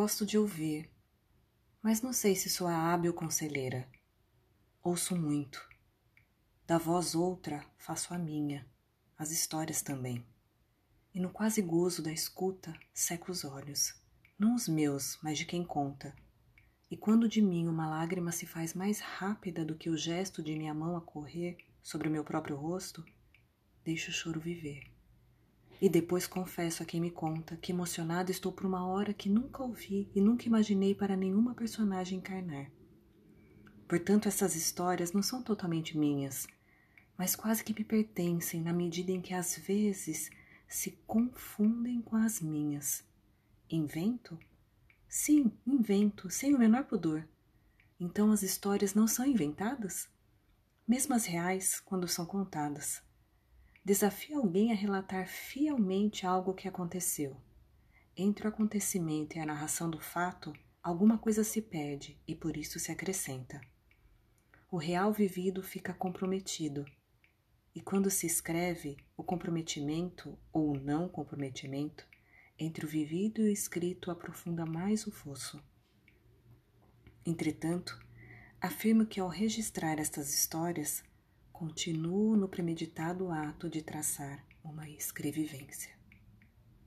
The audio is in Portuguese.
Gosto de ouvir, mas não sei se sou a hábil conselheira. Ouço muito. Da voz outra faço a minha, as histórias também. E no quase gozo da escuta, seco os olhos, não os meus, mas de quem conta. E quando de mim uma lágrima se faz mais rápida do que o gesto de minha mão a correr sobre o meu próprio rosto, deixo o choro viver. E depois confesso a quem me conta que emocionada estou por uma hora que nunca ouvi e nunca imaginei para nenhuma personagem encarnar. Portanto, essas histórias não são totalmente minhas, mas quase que me pertencem na medida em que às vezes se confundem com as minhas. Invento? Sim, invento, sem o menor pudor. Então as histórias não são inventadas? Mesmo as reais, quando são contadas. Desafio alguém a relatar fielmente algo que aconteceu. Entre o acontecimento e a narração do fato, alguma coisa se perde e por isso se acrescenta. O real vivido fica comprometido. E quando se escreve, o comprometimento ou o não comprometimento entre o vivido e o escrito aprofunda mais o fosso. Entretanto, afirmo que ao registrar estas histórias, continuo no premeditado ato de traçar uma escrevivência.